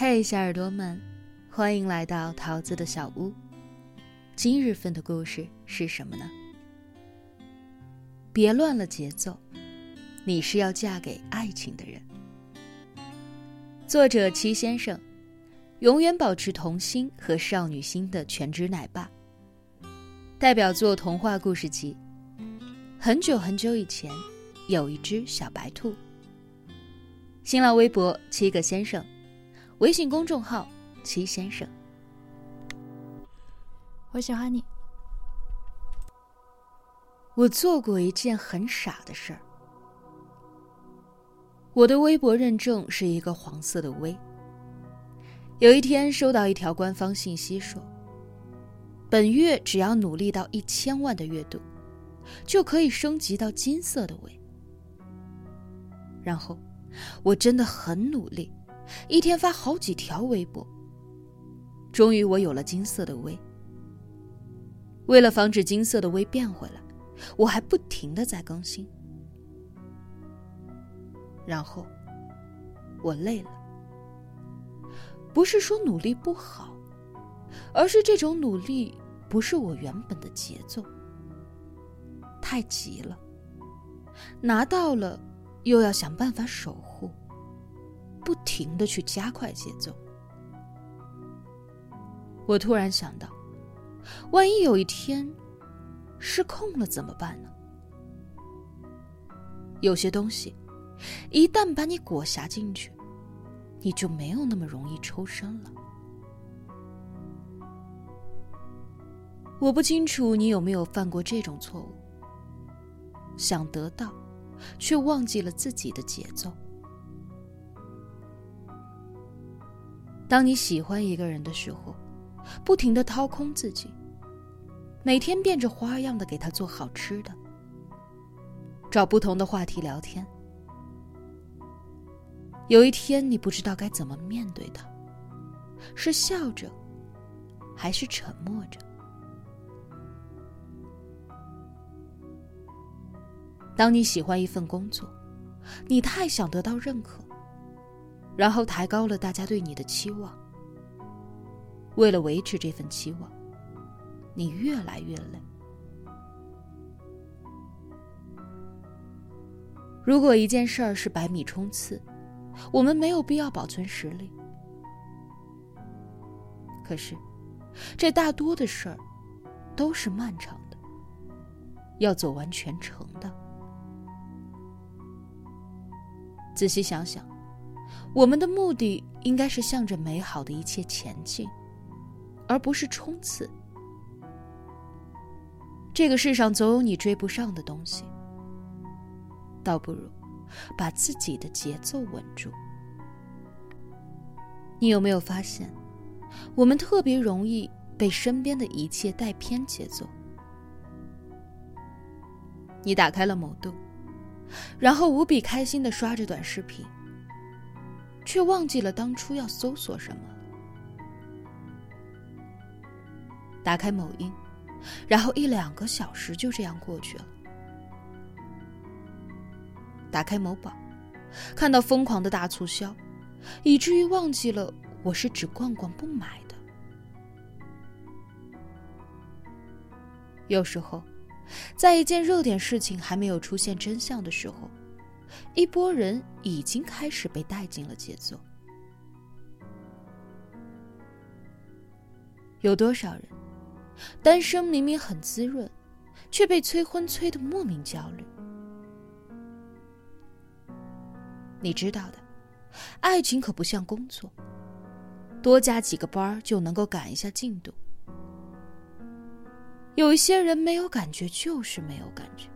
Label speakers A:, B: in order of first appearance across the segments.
A: 嘿，小耳朵们，欢迎来到桃子的小屋。今日份的故事是什么呢？别乱了节奏，你是要嫁给爱情的人。作者齐先生，永远保持童心和少女心的全职奶爸。代表作童话故事集。很久很久以前，有一只小白兔。新浪微博七个先生，微信公众号齐先生。
B: 我喜欢你。
A: 我做过一件很傻的事儿。我的微博认证是一个黄色的 V。有一天收到一条官方信息说，本月只要努力到一千万的阅读，就可以升级到金色的 V。然后。我真的很努力，一天发好几条微博。终于，我有了金色的微。为了防止金色的微变回来，我还不停的在更新。然后，我累了。不是说努力不好，而是这种努力不是我原本的节奏。太急了，拿到了。又要想办法守，不停的去加快节奏。我突然想到，万一有一天失控了怎么办呢？有些东西，一旦把你裹挟进去，你就没有那么容易抽身了。我不清楚你有没有犯过这种错误，想得到。却忘记了自己的节奏。当你喜欢一个人的时候，不停的掏空自己，每天变着花样的给他做好吃的，找不同的话题聊天。有一天，你不知道该怎么面对他，是笑着，还是沉默着？当你喜欢一份工作，你太想得到认可，然后抬高了大家对你的期望。为了维持这份期望，你越来越累。如果一件事儿是百米冲刺，我们没有必要保存实力。可是，这大多的事儿都是漫长的，要走完全程的。仔细想想，我们的目的应该是向着美好的一切前进，而不是冲刺。这个世上总有你追不上的东西，倒不如把自己的节奏稳住。你有没有发现，我们特别容易被身边的一切带偏节奏？你打开了某度。然后无比开心的刷着短视频，却忘记了当初要搜索什么。打开某音，然后一两个小时就这样过去了。打开某宝，看到疯狂的大促销，以至于忘记了我是只逛逛不买的。有时候。在一件热点事情还没有出现真相的时候，一波人已经开始被带进了节奏。有多少人，单身明明很滋润，却被催婚催得莫名焦虑？你知道的，爱情可不像工作，多加几个班就能够赶一下进度。有一些人没有感觉，就是没有感觉。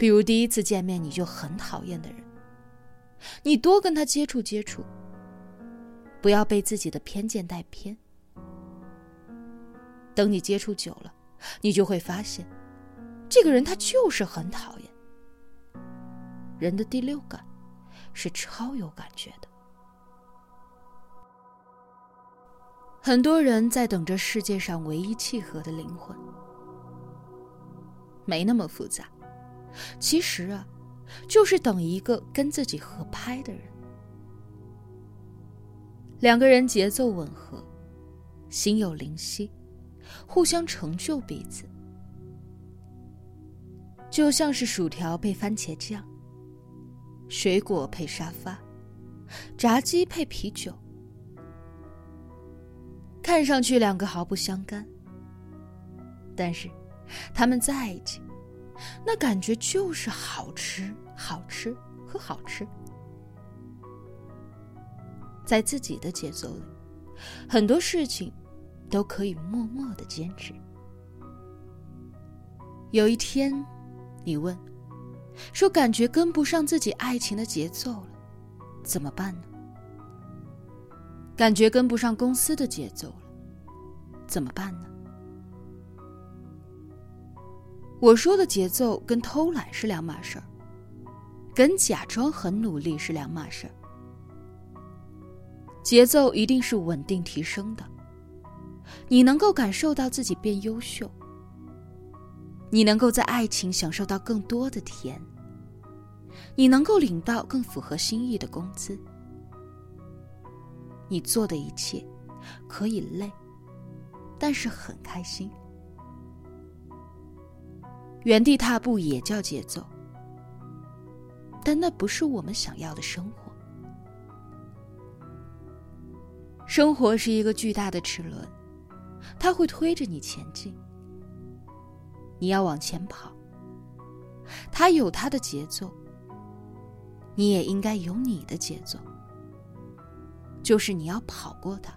A: 比如第一次见面你就很讨厌的人，你多跟他接触接触，不要被自己的偏见带偏。等你接触久了，你就会发现，这个人他就是很讨厌。人的第六感是超有感觉的。很多人在等着世界上唯一契合的灵魂，没那么复杂。其实啊，就是等一个跟自己合拍的人。两个人节奏吻合，心有灵犀，互相成就彼此，就像是薯条配番茄酱，水果配沙发，炸鸡配啤酒。看上去两个毫不相干，但是他们在一起，那感觉就是好吃、好吃和好吃。在自己的节奏里，很多事情都可以默默的坚持。有一天，你问，说感觉跟不上自己爱情的节奏了，怎么办呢？感觉跟不上公司的节奏了，怎么办呢？我说的节奏跟偷懒是两码事儿，跟假装很努力是两码事儿。节奏一定是稳定提升的，你能够感受到自己变优秀，你能够在爱情享受到更多的甜，你能够领到更符合心意的工资，你做的一切可以累，但是很开心。原地踏步也叫节奏，但那不是我们想要的生活。生活是一个巨大的齿轮，它会推着你前进。你要往前跑，它有它的节奏，你也应该有你的节奏，就是你要跑过它，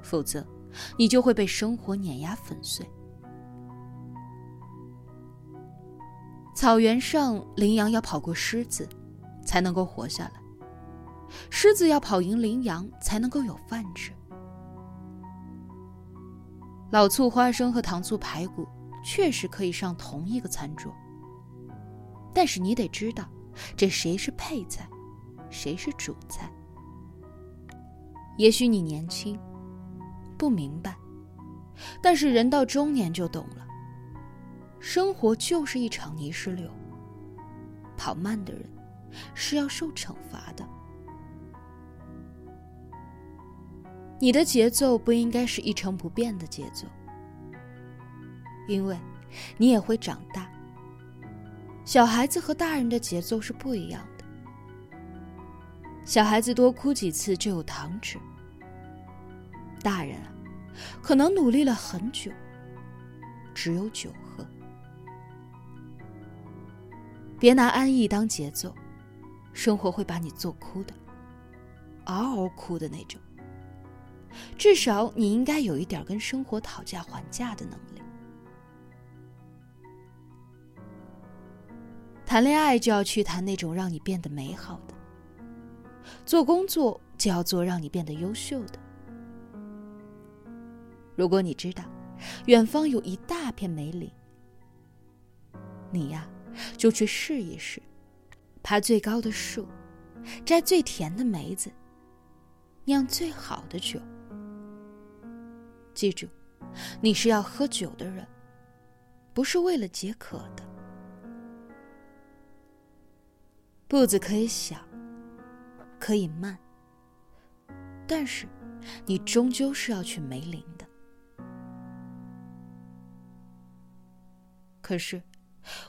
A: 否则你就会被生活碾压粉碎。草原上，羚羊要跑过狮子，才能够活下来。狮子要跑赢羚羊才能够有饭吃。老醋花生和糖醋排骨确实可以上同一个餐桌，但是你得知道，这谁是配菜，谁是主菜。也许你年轻，不明白，但是人到中年就懂了。生活就是一场泥石流，跑慢的人是要受惩罚的。你的节奏不应该是一成不变的节奏，因为，你也会长大。小孩子和大人的节奏是不一样的。小孩子多哭几次就有糖吃，大人啊，可能努力了很久，只有酒喝。别拿安逸当节奏，生活会把你做哭的，嗷嗷哭的那种。至少你应该有一点跟生活讨价还价的能力。谈恋爱就要去谈那种让你变得美好的，做工作就要做让你变得优秀的。如果你知道远方有一大片梅林，你呀就去试一试，爬最高的树，摘最甜的梅子，酿最好的酒。记住，你是要喝酒的人，不是为了解渴的。步子可以小，可以慢，但是你终究是要去梅林的。可是，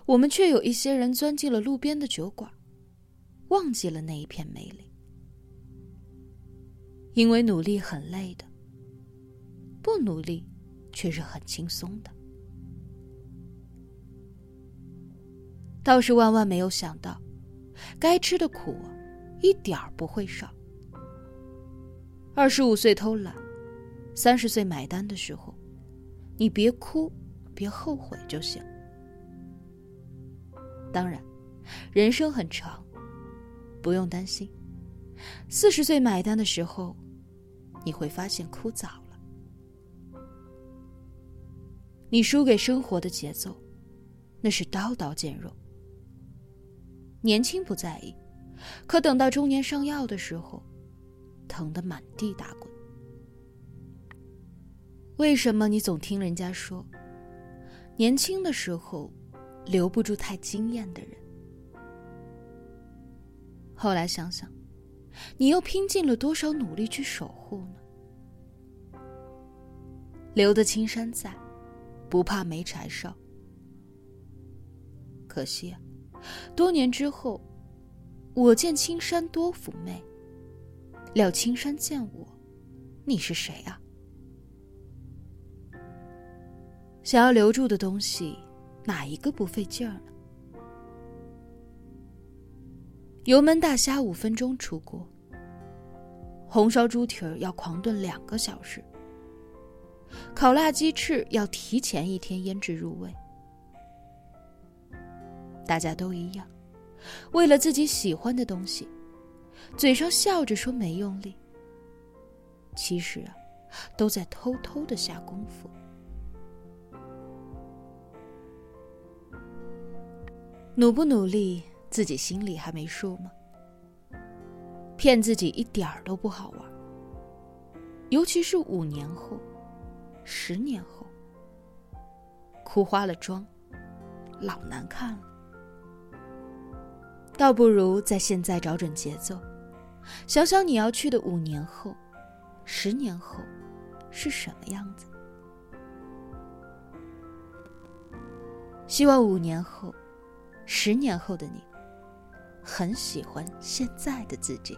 A: 我们却有一些人钻进了路边的酒馆，忘记了那一片梅林，因为努力很累的。不努力，却是很轻松的。倒是万万没有想到，该吃的苦一点儿不会少。二十五岁偷懒，三十岁买单的时候，你别哭，别后悔就行。当然，人生很长，不用担心。四十岁买单的时候，你会发现枯燥了。你输给生活的节奏，那是刀刀见肉。年轻不在意，可等到中年上药的时候，疼得满地打滚。为什么你总听人家说，年轻的时候留不住太惊艳的人？后来想想，你又拼尽了多少努力去守护呢？留得青山在，不怕没柴烧。可惜啊，多年之后，我见青山多妩媚，料青山见我，你是谁啊？想要留住的东西，哪一个不费劲儿呢？油焖大虾五分钟出锅，红烧猪蹄儿要狂炖两个小时，烤辣鸡翅要提前一天腌制入味。大家都一样，为了自己喜欢的东西，嘴上笑着说没用力，其实啊，都在偷偷的下功夫。努不努力？自己心里还没数吗？骗自己一点儿都不好玩，尤其是五年后、十年后，哭花了妆，老难看了。倒不如在现在找准节奏，想想你要去的五年后、十年后是什么样子。希望五年后、十年后的你。很喜欢现在的自己。